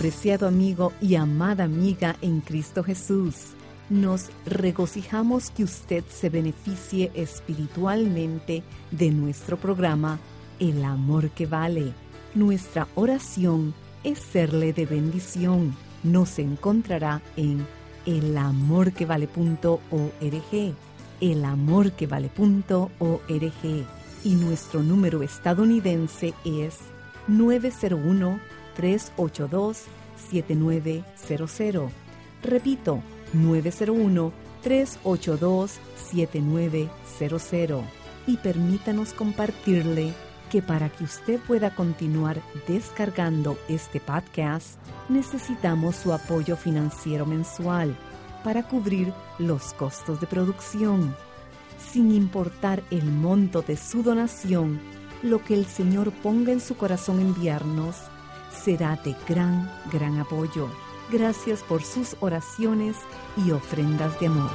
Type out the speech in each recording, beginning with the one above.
Apreciado amigo y amada amiga en Cristo Jesús, nos regocijamos que usted se beneficie espiritualmente de nuestro programa El Amor que Vale. Nuestra oración es serle de bendición. Nos encontrará en elamorquevale.org, elamorquevale.org y nuestro número estadounidense es 901 382-7900. Repito, 901-382-7900. Y permítanos compartirle que para que usted pueda continuar descargando este podcast, necesitamos su apoyo financiero mensual para cubrir los costos de producción. Sin importar el monto de su donación, lo que el Señor ponga en su corazón enviarnos, será de gran, gran apoyo. Gracias por sus oraciones y ofrendas de amor.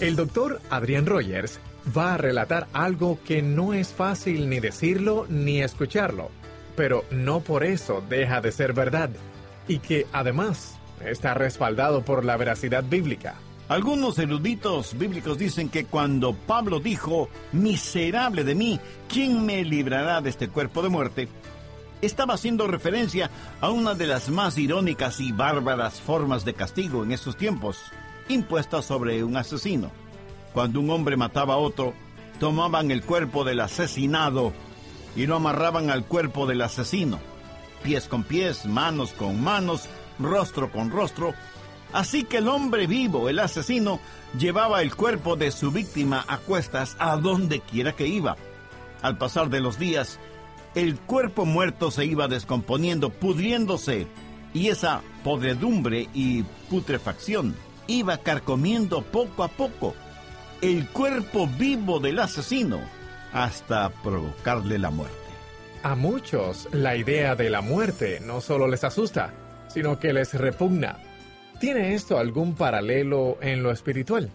El doctor Adrián Rogers va a relatar algo que no es fácil ni decirlo ni escucharlo, pero no por eso deja de ser verdad, y que además está respaldado por la veracidad bíblica. Algunos eruditos bíblicos dicen que cuando Pablo dijo, miserable de mí, ¿quién me librará de este cuerpo de muerte? Estaba haciendo referencia a una de las más irónicas y bárbaras formas de castigo en esos tiempos, impuestas sobre un asesino. Cuando un hombre mataba a otro, tomaban el cuerpo del asesinado y lo amarraban al cuerpo del asesino, pies con pies, manos con manos, rostro con rostro, Así que el hombre vivo, el asesino, llevaba el cuerpo de su víctima a cuestas a donde quiera que iba. Al pasar de los días, el cuerpo muerto se iba descomponiendo, pudriéndose, y esa podredumbre y putrefacción iba carcomiendo poco a poco el cuerpo vivo del asesino hasta provocarle la muerte. A muchos la idea de la muerte no solo les asusta, sino que les repugna. ¿Tiene esto algún paralelo en lo espiritual?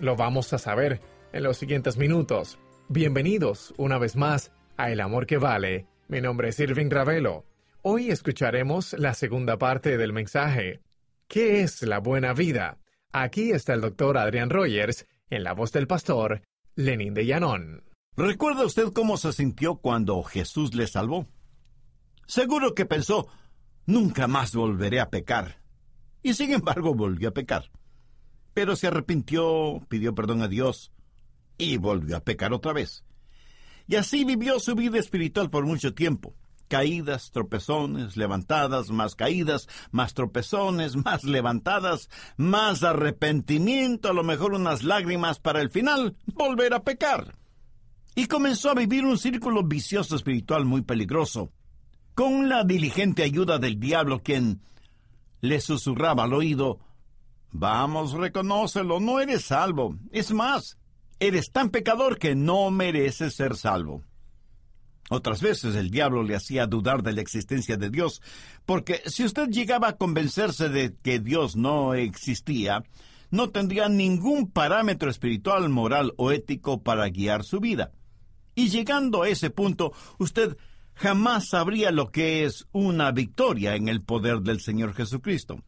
Lo vamos a saber en los siguientes minutos. Bienvenidos una vez más a El Amor que Vale. Mi nombre es Irving Ravelo. Hoy escucharemos la segunda parte del mensaje. ¿Qué es la buena vida? Aquí está el doctor Adrián Rogers en la voz del pastor Lenin de Llanón. ¿Recuerda usted cómo se sintió cuando Jesús le salvó? Seguro que pensó, nunca más volveré a pecar y sin embargo volvió a pecar. Pero se arrepintió, pidió perdón a Dios y volvió a pecar otra vez. Y así vivió su vida espiritual por mucho tiempo. Caídas, tropezones, levantadas, más caídas, más tropezones, más levantadas, más arrepentimiento, a lo mejor unas lágrimas para el final volver a pecar. Y comenzó a vivir un círculo vicioso espiritual muy peligroso, con la diligente ayuda del diablo quien le susurraba al oído, Vamos, reconócelo, no eres salvo. Es más, eres tan pecador que no mereces ser salvo. Otras veces el diablo le hacía dudar de la existencia de Dios, porque si usted llegaba a convencerse de que Dios no existía, no tendría ningún parámetro espiritual, moral o ético para guiar su vida. Y llegando a ese punto, usted jamás sabría lo que es una victoria en el poder del Señor Jesucristo.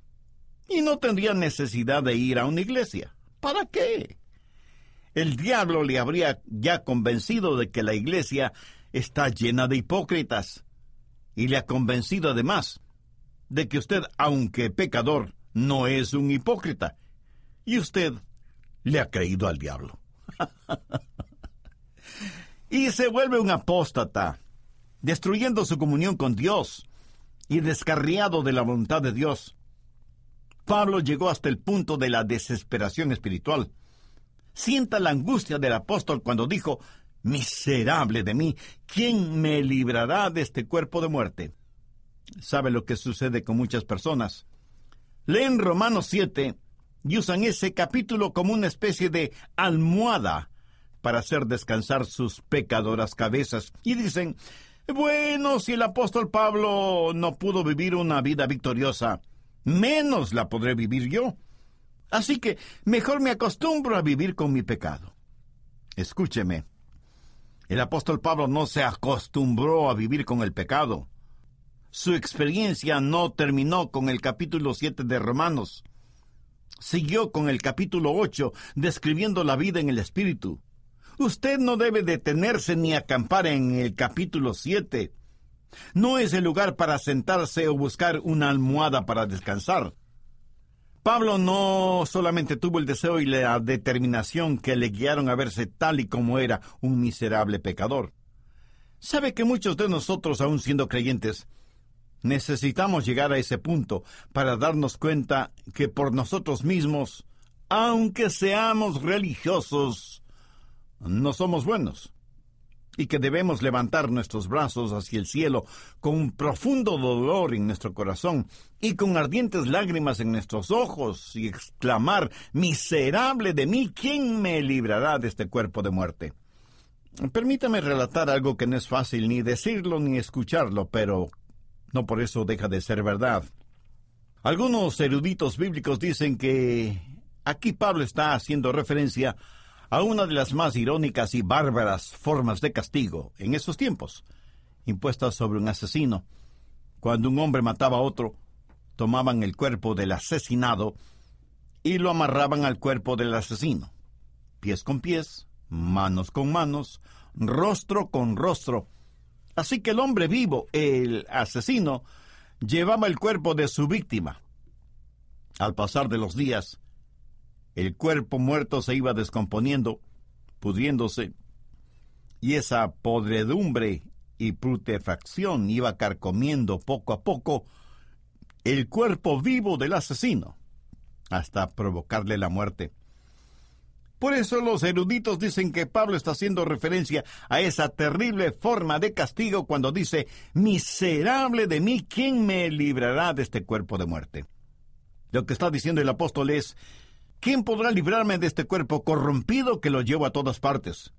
Y no tendría necesidad de ir a una iglesia. ¿Para qué? el diablo le habría ya convencido de que la iglesia está llena de hipócritas y le ha convencido además de que usted, aunque pecador, no es un hipócrita. Y usted le ha creído al diablo. y se vuelve un apóstata, destruyendo su comunión con Dios y descarriado de la voluntad de Dios. Pablo llegó hasta el punto de la desesperación espiritual. Sienta la angustia del apóstol cuando dijo, Miserable de mí, ¿quién me librará de este cuerpo de muerte? ¿Sabe lo que sucede con muchas personas? Leen Romanos 7 y usan ese capítulo como una especie de almohada para hacer descansar sus pecadoras cabezas y dicen, bueno, si el apóstol Pablo no pudo vivir una vida victoriosa, menos la podré vivir yo. Así que mejor me acostumbro a vivir con mi pecado. Escúcheme, el apóstol Pablo no se acostumbró a vivir con el pecado. Su experiencia no terminó con el capítulo 7 de Romanos. Siguió con el capítulo 8, describiendo la vida en el Espíritu. Usted no debe detenerse ni acampar en el capítulo 7. No es el lugar para sentarse o buscar una almohada para descansar. Pablo no solamente tuvo el deseo y la determinación que le guiaron a verse tal y como era un miserable pecador. Sabe que muchos de nosotros, aun siendo creyentes, necesitamos llegar a ese punto para darnos cuenta que por nosotros mismos, aunque seamos religiosos, no somos buenos y que debemos levantar nuestros brazos hacia el cielo con un profundo dolor en nuestro corazón y con ardientes lágrimas en nuestros ojos y exclamar, Miserable de mí, ¿quién me librará de este cuerpo de muerte? Permítame relatar algo que no es fácil ni decirlo ni escucharlo, pero no por eso deja de ser verdad. Algunos eruditos bíblicos dicen que aquí Pablo está haciendo referencia a una de las más irónicas y bárbaras formas de castigo en esos tiempos, impuestas sobre un asesino. Cuando un hombre mataba a otro, tomaban el cuerpo del asesinado y lo amarraban al cuerpo del asesino, pies con pies, manos con manos, rostro con rostro. Así que el hombre vivo, el asesino, llevaba el cuerpo de su víctima. Al pasar de los días, el cuerpo muerto se iba descomponiendo, pudriéndose, y esa podredumbre y putrefacción iba carcomiendo poco a poco el cuerpo vivo del asesino, hasta provocarle la muerte. Por eso los eruditos dicen que Pablo está haciendo referencia a esa terrible forma de castigo cuando dice, Miserable de mí, ¿quién me librará de este cuerpo de muerte? Lo que está diciendo el apóstol es, ¿Quién podrá librarme de este cuerpo corrompido que lo llevo a todas partes?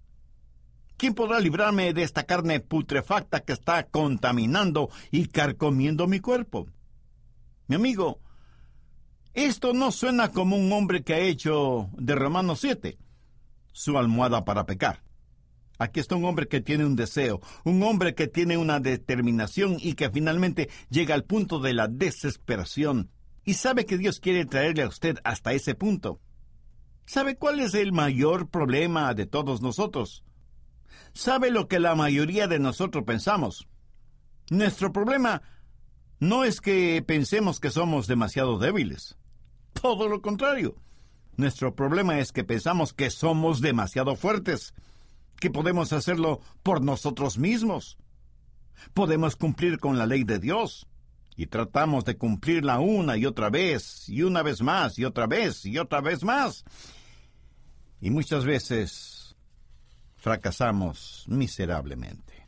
¿Quién podrá librarme de esta carne putrefacta que está contaminando y carcomiendo mi cuerpo? Mi amigo, esto no suena como un hombre que ha hecho de Romanos 7 su almohada para pecar. Aquí está un hombre que tiene un deseo, un hombre que tiene una determinación y que finalmente llega al punto de la desesperación y sabe que Dios quiere traerle a usted hasta ese punto. ¿Sabe cuál es el mayor problema de todos nosotros? ¿Sabe lo que la mayoría de nosotros pensamos? Nuestro problema no es que pensemos que somos demasiado débiles. Todo lo contrario. Nuestro problema es que pensamos que somos demasiado fuertes, que podemos hacerlo por nosotros mismos. Podemos cumplir con la ley de Dios y tratamos de cumplirla una y otra vez, y una vez más, y otra vez, y otra vez más. Y muchas veces fracasamos miserablemente.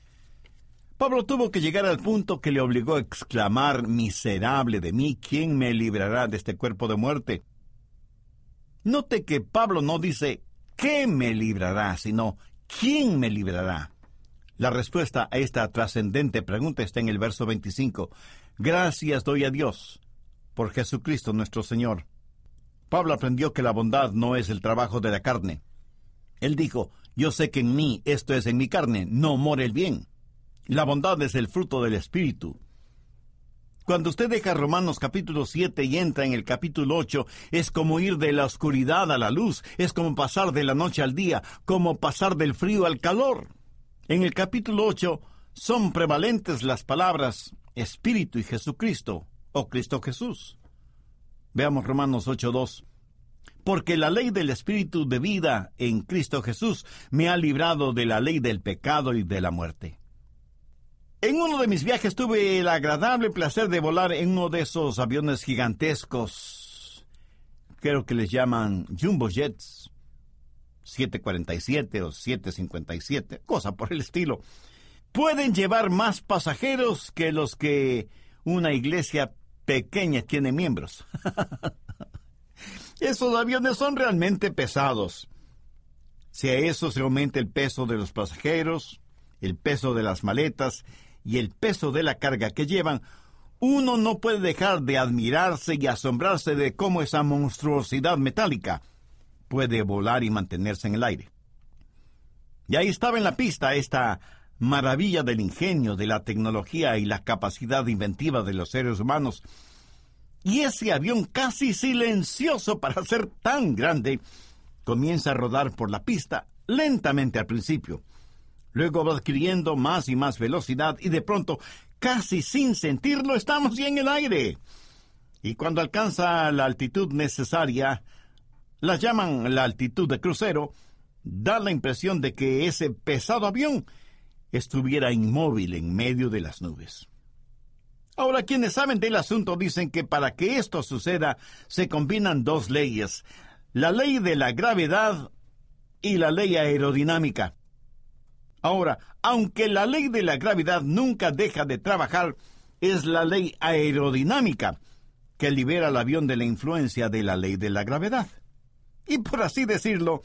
Pablo tuvo que llegar al punto que le obligó a exclamar, miserable de mí, ¿quién me librará de este cuerpo de muerte? Note que Pablo no dice, ¿qué me librará? sino, ¿quién me librará? La respuesta a esta trascendente pregunta está en el verso 25. Gracias doy a Dios por Jesucristo nuestro Señor. Pablo aprendió que la bondad no es el trabajo de la carne. Él dijo, yo sé que en mí, esto es en mi carne, no more el bien. La bondad es el fruto del Espíritu. Cuando usted deja Romanos capítulo 7 y entra en el capítulo 8, es como ir de la oscuridad a la luz, es como pasar de la noche al día, como pasar del frío al calor. En el capítulo 8 son prevalentes las palabras Espíritu y Jesucristo, o Cristo Jesús. Veamos Romanos 8.2. Porque la ley del Espíritu de vida en Cristo Jesús me ha librado de la ley del pecado y de la muerte. En uno de mis viajes tuve el agradable placer de volar en uno de esos aviones gigantescos. Creo que les llaman Jumbo Jets. 747 o 757, cosa por el estilo. Pueden llevar más pasajeros que los que una iglesia pequeña tiene miembros. Esos aviones son realmente pesados. Si a eso se aumenta el peso de los pasajeros, el peso de las maletas y el peso de la carga que llevan, uno no puede dejar de admirarse y asombrarse de cómo esa monstruosidad metálica puede volar y mantenerse en el aire. Y ahí estaba en la pista esta maravilla del ingenio, de la tecnología y la capacidad inventiva de los seres humanos. Y ese avión casi silencioso para ser tan grande comienza a rodar por la pista lentamente al principio Luego va adquiriendo más y más velocidad y de pronto, casi sin sentirlo, estamos ya en el aire. Y cuando alcanza la altitud necesaria, la llaman la altitud de crucero, da la impresión de que ese pesado avión estuviera inmóvil en medio de las nubes. Ahora, quienes saben del asunto dicen que para que esto suceda se combinan dos leyes, la ley de la gravedad y la ley aerodinámica. Ahora, aunque la ley de la gravedad nunca deja de trabajar, es la ley aerodinámica que libera al avión de la influencia de la ley de la gravedad. Y por así decirlo,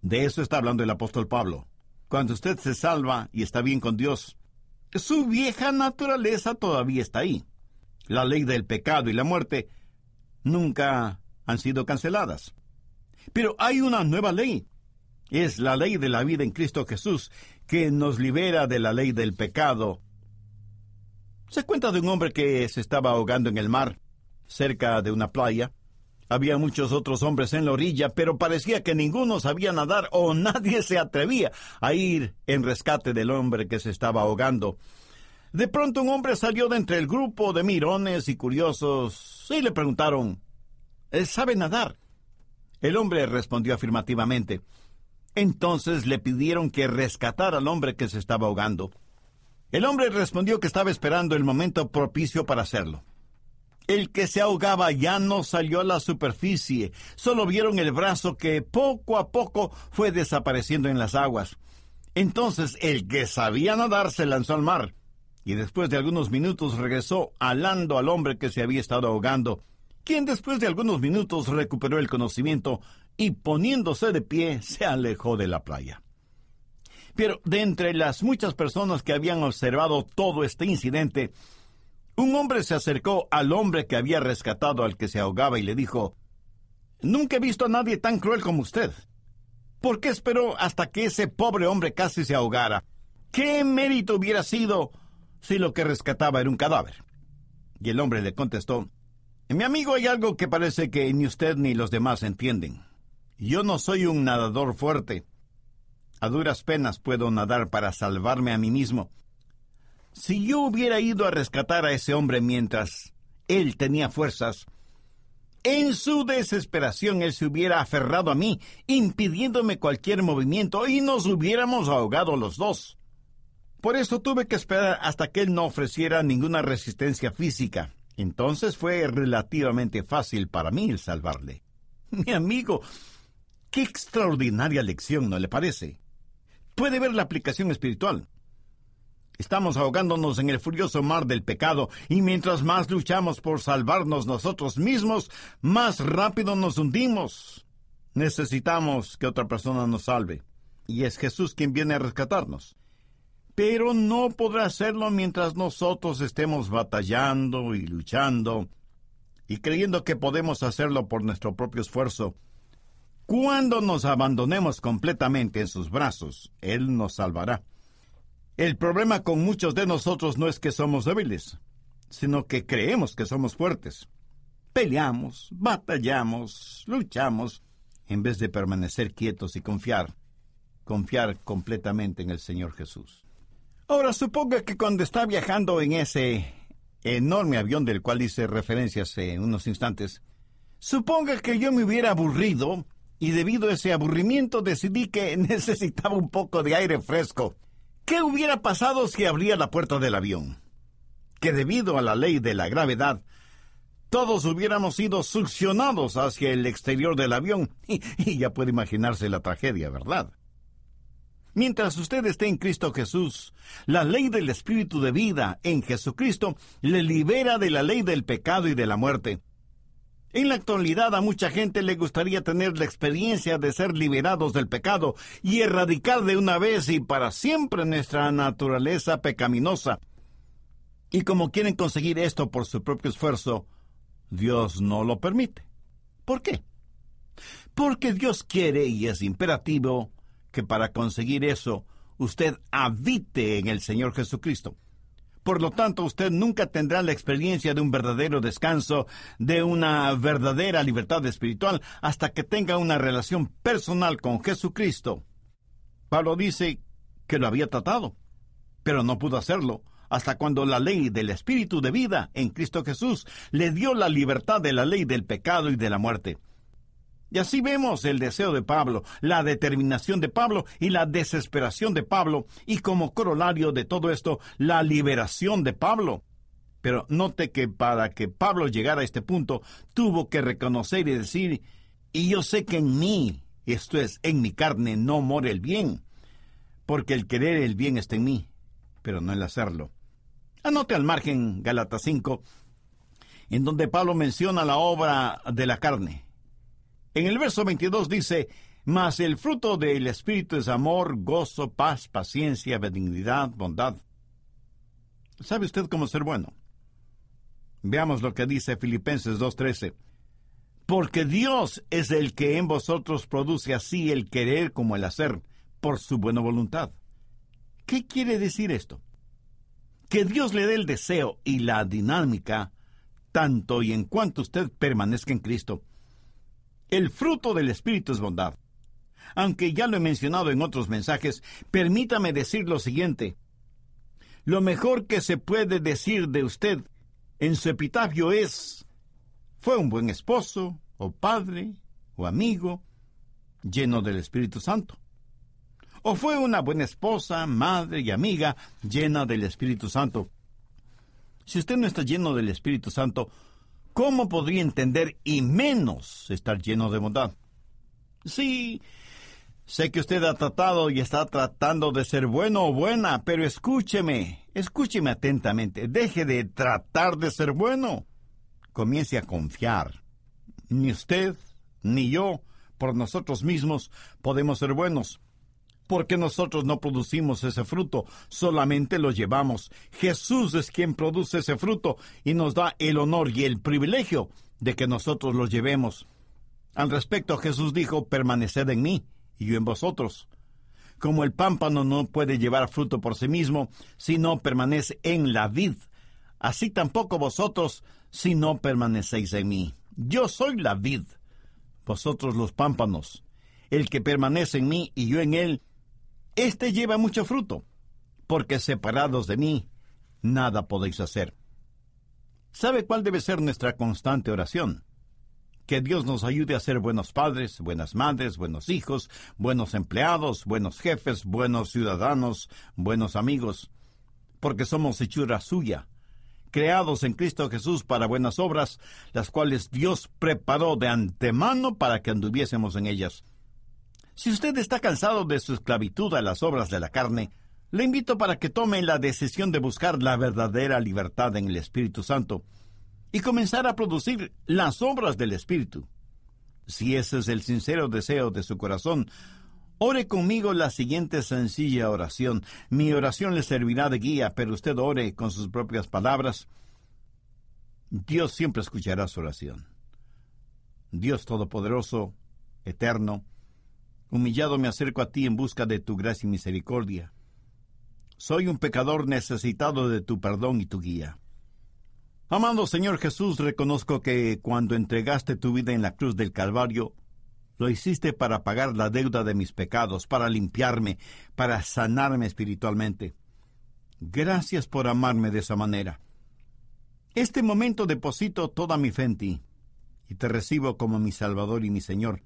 de eso está hablando el apóstol Pablo. Cuando usted se salva y está bien con Dios, su vieja naturaleza todavía está ahí. La ley del pecado y la muerte nunca han sido canceladas. Pero hay una nueva ley. Es la ley de la vida en Cristo Jesús, que nos libera de la ley del pecado. Se cuenta de un hombre que se estaba ahogando en el mar, cerca de una playa. Había muchos otros hombres en la orilla, pero parecía que ninguno sabía nadar o nadie se atrevía a ir en rescate del hombre que se estaba ahogando. De pronto un hombre salió de entre el grupo de mirones y curiosos y le preguntaron ¿Sabe nadar? El hombre respondió afirmativamente. Entonces le pidieron que rescatara al hombre que se estaba ahogando. El hombre respondió que estaba esperando el momento propicio para hacerlo. El que se ahogaba ya no salió a la superficie, solo vieron el brazo que poco a poco fue desapareciendo en las aguas. Entonces el que sabía nadar se lanzó al mar, y después de algunos minutos regresó alando al hombre que se había estado ahogando, quien después de algunos minutos recuperó el conocimiento y poniéndose de pie se alejó de la playa. Pero de entre las muchas personas que habían observado todo este incidente, un hombre se acercó al hombre que había rescatado al que se ahogaba y le dijo, Nunca he visto a nadie tan cruel como usted. ¿Por qué esperó hasta que ese pobre hombre casi se ahogara? ¿Qué mérito hubiera sido si lo que rescataba era un cadáver? Y el hombre le contestó, Mi amigo, hay algo que parece que ni usted ni los demás entienden. Yo no soy un nadador fuerte. A duras penas puedo nadar para salvarme a mí mismo. Si yo hubiera ido a rescatar a ese hombre mientras él tenía fuerzas, en su desesperación él se hubiera aferrado a mí, impidiéndome cualquier movimiento, y nos hubiéramos ahogado los dos. Por eso tuve que esperar hasta que él no ofreciera ninguna resistencia física. Entonces fue relativamente fácil para mí el salvarle. Mi amigo, Qué extraordinaria lección, ¿no le parece? Puede ver la aplicación espiritual. Estamos ahogándonos en el furioso mar del pecado y mientras más luchamos por salvarnos nosotros mismos, más rápido nos hundimos. Necesitamos que otra persona nos salve. Y es Jesús quien viene a rescatarnos. Pero no podrá hacerlo mientras nosotros estemos batallando y luchando y creyendo que podemos hacerlo por nuestro propio esfuerzo cuando nos abandonemos completamente en sus brazos, Él nos salvará. El problema con muchos de nosotros no es que somos débiles, sino que creemos que somos fuertes. Peleamos, batallamos, luchamos, en vez de permanecer quietos y confiar, confiar completamente en el Señor Jesús. Ahora suponga que cuando está viajando en ese enorme avión del cual hice referencia hace unos instantes, suponga que yo me hubiera aburrido y debido a ese aburrimiento decidí que necesitaba un poco de aire fresco. ¿Qué hubiera pasado si abría la puerta del avión? Que debido a la ley de la gravedad, todos hubiéramos sido succionados hacia el exterior del avión y, ya puede imaginarse la tragedia, ¿verdad? Mientras usted esté en Cristo Jesús, la ley del Espíritu de vida en Jesucristo le libera de la ley del pecado y de la muerte. En la actualidad a mucha gente le gustaría tener la experiencia de ser liberados del pecado y erradicar de una vez y para siempre nuestra naturaleza pecaminosa. Y como quieren conseguir esto por su propio esfuerzo, Dios no lo permite. ¿Por qué? Porque Dios quiere y es imperativo que para conseguir eso usted habite en el Señor Jesucristo. Por lo tanto, usted nunca tendrá la experiencia de un verdadero descanso, de una verdadera libertad espiritual, hasta que tenga una relación personal con Jesucristo. Pablo dice que lo había tratado, pero no pudo hacerlo hasta cuando la ley del Espíritu de vida en Cristo Jesús le dio la libertad de la ley del pecado y de la muerte. Y así vemos el deseo de Pablo, la determinación de Pablo y la desesperación de Pablo, y como corolario de todo esto, la liberación de Pablo. Pero note que para que Pablo llegara a este punto, tuvo que reconocer y decir, y yo sé que en mí, esto es, en mi carne, no more el bien, porque el querer el bien está en mí, pero no el hacerlo. Anote al margen Galata 5, en donde Pablo menciona la obra de la carne. En el verso 22 dice, Mas el fruto del Espíritu es amor, gozo, paz, paciencia, benignidad, bondad. ¿Sabe usted cómo ser bueno? Veamos lo que dice Filipenses 2.13. Porque Dios es el que en vosotros produce así el querer como el hacer, por su buena voluntad. ¿Qué quiere decir esto? Que Dios le dé el deseo y la dinámica, tanto y en cuanto usted permanezca en Cristo, el fruto del Espíritu es bondad. Aunque ya lo he mencionado en otros mensajes, permítame decir lo siguiente. Lo mejor que se puede decir de usted en su epitafio es, fue un buen esposo, o padre, o amigo, lleno del Espíritu Santo. O fue una buena esposa, madre y amiga, llena del Espíritu Santo. Si usted no está lleno del Espíritu Santo, ¿Cómo podría entender y menos estar lleno de bondad? Sí, sé que usted ha tratado y está tratando de ser bueno o buena, pero escúcheme, escúcheme atentamente. Deje de tratar de ser bueno. Comience a confiar. Ni usted, ni yo, por nosotros mismos, podemos ser buenos porque nosotros no producimos ese fruto, solamente lo llevamos. Jesús es quien produce ese fruto y nos da el honor y el privilegio de que nosotros lo llevemos. Al respecto, Jesús dijo, permaneced en mí y yo en vosotros. Como el pámpano no puede llevar fruto por sí mismo si no permanece en la vid, así tampoco vosotros si no permanecéis en mí. Yo soy la vid, vosotros los pámpanos. El que permanece en mí y yo en él, este lleva mucho fruto, porque separados de mí, nada podéis hacer. ¿Sabe cuál debe ser nuestra constante oración? Que Dios nos ayude a ser buenos padres, buenas madres, buenos hijos, buenos empleados, buenos jefes, buenos ciudadanos, buenos amigos, porque somos hechura suya, creados en Cristo Jesús para buenas obras, las cuales Dios preparó de antemano para que anduviésemos en ellas. Si usted está cansado de su esclavitud a las obras de la carne, le invito para que tome la decisión de buscar la verdadera libertad en el Espíritu Santo y comenzar a producir las obras del Espíritu. Si ese es el sincero deseo de su corazón, ore conmigo la siguiente sencilla oración. Mi oración le servirá de guía, pero usted ore con sus propias palabras. Dios siempre escuchará su oración. Dios Todopoderoso, Eterno, Humillado me acerco a ti en busca de tu gracia y misericordia. Soy un pecador necesitado de tu perdón y tu guía. Amado Señor Jesús, reconozco que cuando entregaste tu vida en la cruz del Calvario, lo hiciste para pagar la deuda de mis pecados, para limpiarme, para sanarme espiritualmente. Gracias por amarme de esa manera. Este momento deposito toda mi fe en ti y te recibo como mi Salvador y mi Señor.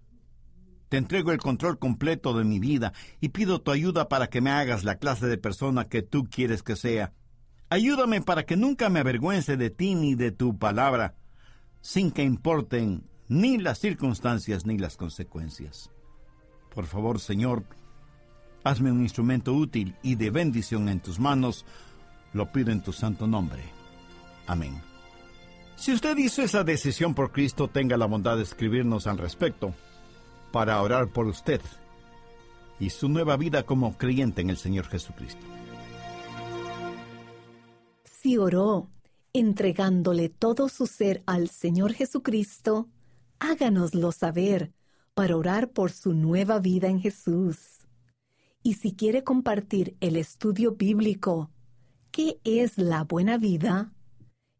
Te entrego el control completo de mi vida y pido tu ayuda para que me hagas la clase de persona que tú quieres que sea. Ayúdame para que nunca me avergüence de ti ni de tu palabra, sin que importen ni las circunstancias ni las consecuencias. Por favor, Señor, hazme un instrumento útil y de bendición en tus manos. Lo pido en tu santo nombre. Amén. Si usted hizo esa decisión por Cristo, tenga la bondad de escribirnos al respecto para orar por usted y su nueva vida como creyente en el Señor Jesucristo. Si oró entregándole todo su ser al Señor Jesucristo, háganoslo saber para orar por su nueva vida en Jesús. Y si quiere compartir el estudio bíblico, ¿qué es la buena vida?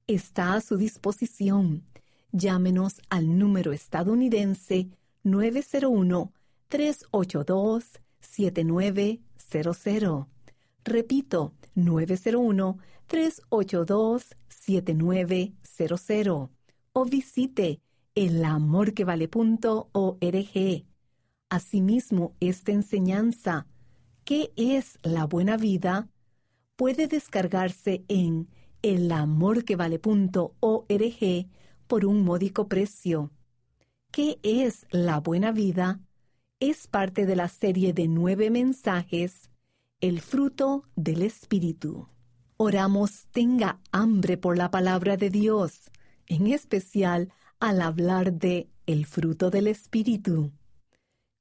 Está a su disposición. Llámenos al número estadounidense 901-382-7900. Repito, 901-382-7900. O visite elamorquevale.org. Asimismo, esta enseñanza, ¿qué es la buena vida? puede descargarse en elamorquevale.org por un módico precio. ¿Qué es la buena vida? Es parte de la serie de nueve mensajes, El fruto del Espíritu. Oramos tenga hambre por la palabra de Dios, en especial al hablar de el fruto del Espíritu.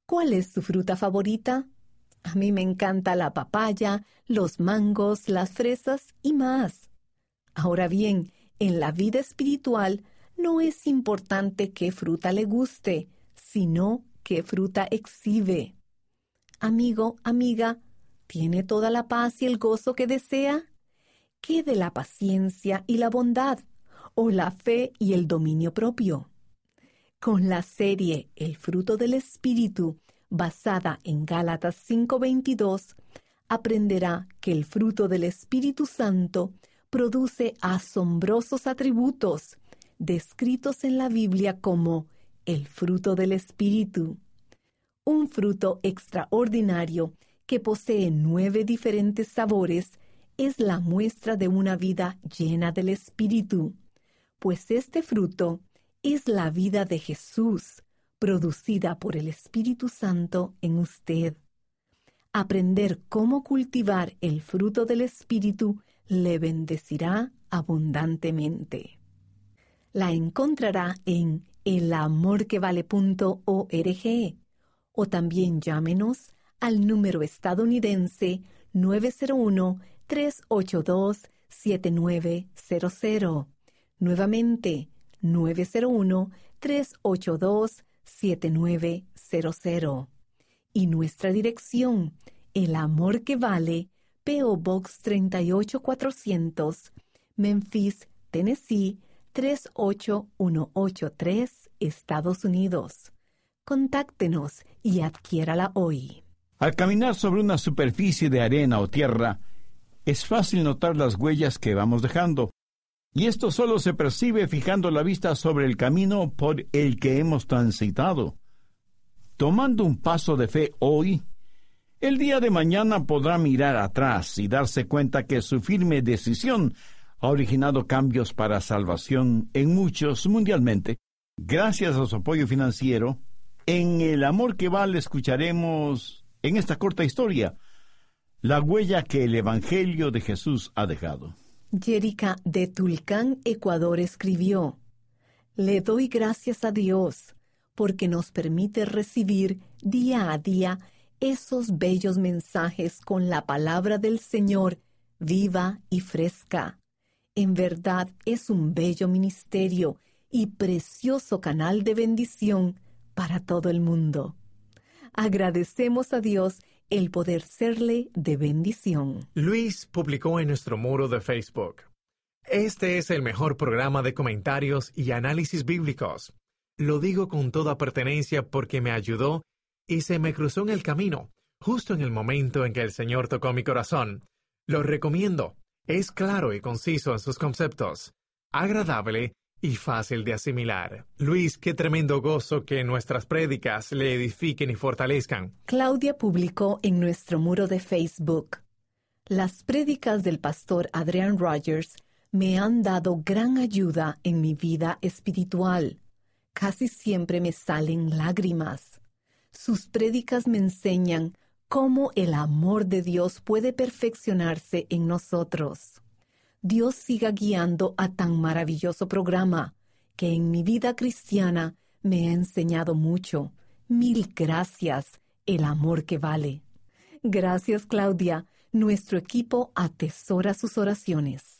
¿Cuál es su fruta favorita? A mí me encanta la papaya, los mangos, las fresas y más. Ahora bien, en la vida espiritual no es importante qué fruta le guste, sino qué fruta exhibe. Amigo, amiga, ¿tiene toda la paz y el gozo que desea? ¿Qué de la paciencia y la bondad? ¿O la fe y el dominio propio? Con la serie El fruto del Espíritu, basada en Gálatas 5:22, aprenderá que el fruto del Espíritu Santo produce asombrosos atributos descritos en la Biblia como el fruto del Espíritu. Un fruto extraordinario que posee nueve diferentes sabores es la muestra de una vida llena del Espíritu, pues este fruto es la vida de Jesús, producida por el Espíritu Santo en usted. Aprender cómo cultivar el fruto del Espíritu le bendecirá abundantemente. La encontrará en elamorquevale.org o también llámenos al número estadounidense 901-382-7900. Nuevamente, 901-382-7900. Y nuestra dirección, El Amor que Vale, PO Box 38400, Memphis, Tennessee 38183, Estados Unidos. Contáctenos y adquiérala hoy. Al caminar sobre una superficie de arena o tierra, es fácil notar las huellas que vamos dejando. Y esto solo se percibe fijando la vista sobre el camino por el que hemos transitado. Tomando un paso de fe hoy, el día de mañana podrá mirar atrás y darse cuenta que su firme decisión ha originado cambios para salvación en muchos mundialmente. Gracias a su apoyo financiero, en El Amor que Vale escucharemos en esta corta historia la huella que el Evangelio de Jesús ha dejado. Jerica de Tulcán, Ecuador, escribió, Le doy gracias a Dios porque nos permite recibir día a día esos bellos mensajes con la palabra del Señor viva y fresca. En verdad es un bello ministerio y precioso canal de bendición para todo el mundo. Agradecemos a Dios el poder serle de bendición. Luis publicó en nuestro muro de Facebook. Este es el mejor programa de comentarios y análisis bíblicos. Lo digo con toda pertenencia porque me ayudó y se me cruzó en el camino, justo en el momento en que el Señor tocó mi corazón. Lo recomiendo. Es claro y conciso en sus conceptos, agradable y fácil de asimilar. Luis, qué tremendo gozo que nuestras prédicas le edifiquen y fortalezcan. Claudia publicó en nuestro muro de Facebook. Las prédicas del pastor Adrian Rogers me han dado gran ayuda en mi vida espiritual. Casi siempre me salen lágrimas. Sus prédicas me enseñan cómo el amor de Dios puede perfeccionarse en nosotros. Dios siga guiando a tan maravilloso programa que en mi vida cristiana me ha enseñado mucho. Mil gracias, el amor que vale. Gracias, Claudia. Nuestro equipo atesora sus oraciones.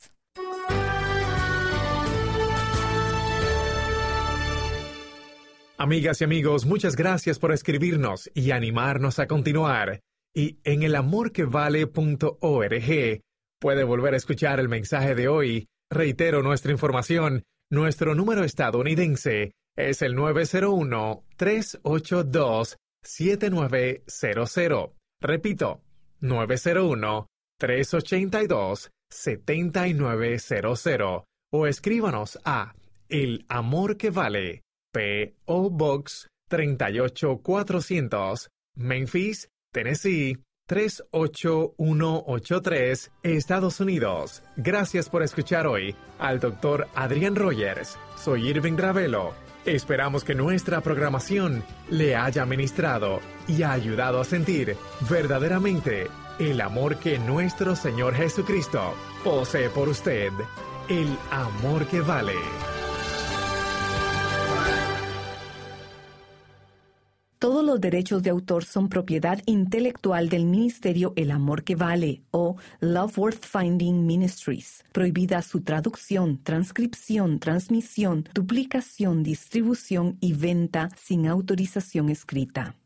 Amigas y amigos, muchas gracias por escribirnos y animarnos a continuar. Y en elamorquevale.org puede volver a escuchar el mensaje de hoy. Reitero nuestra información. Nuestro número estadounidense es el 901-382-7900. Repito, 901-382-7900. O escríbanos a El Amor que Vale P.O. Box 38400, Memphis, Tennessee 38183, Estados Unidos. Gracias por escuchar hoy al doctor Adrián Rogers. Soy Irving Ravelo. Esperamos que nuestra programación le haya ministrado y ayudado a sentir verdaderamente el amor que nuestro Señor Jesucristo posee por usted. El amor que vale. Todos los derechos de autor son propiedad intelectual del Ministerio El Amor que Vale o Love Worth Finding Ministries. Prohibida su traducción, transcripción, transmisión, duplicación, distribución y venta sin autorización escrita.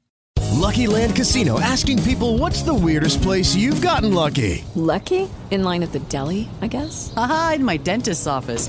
Lucky Land Casino asking people what's the weirdest place you've gotten lucky? Lucky? In line at the deli, I guess? Aha, in my dentist's office.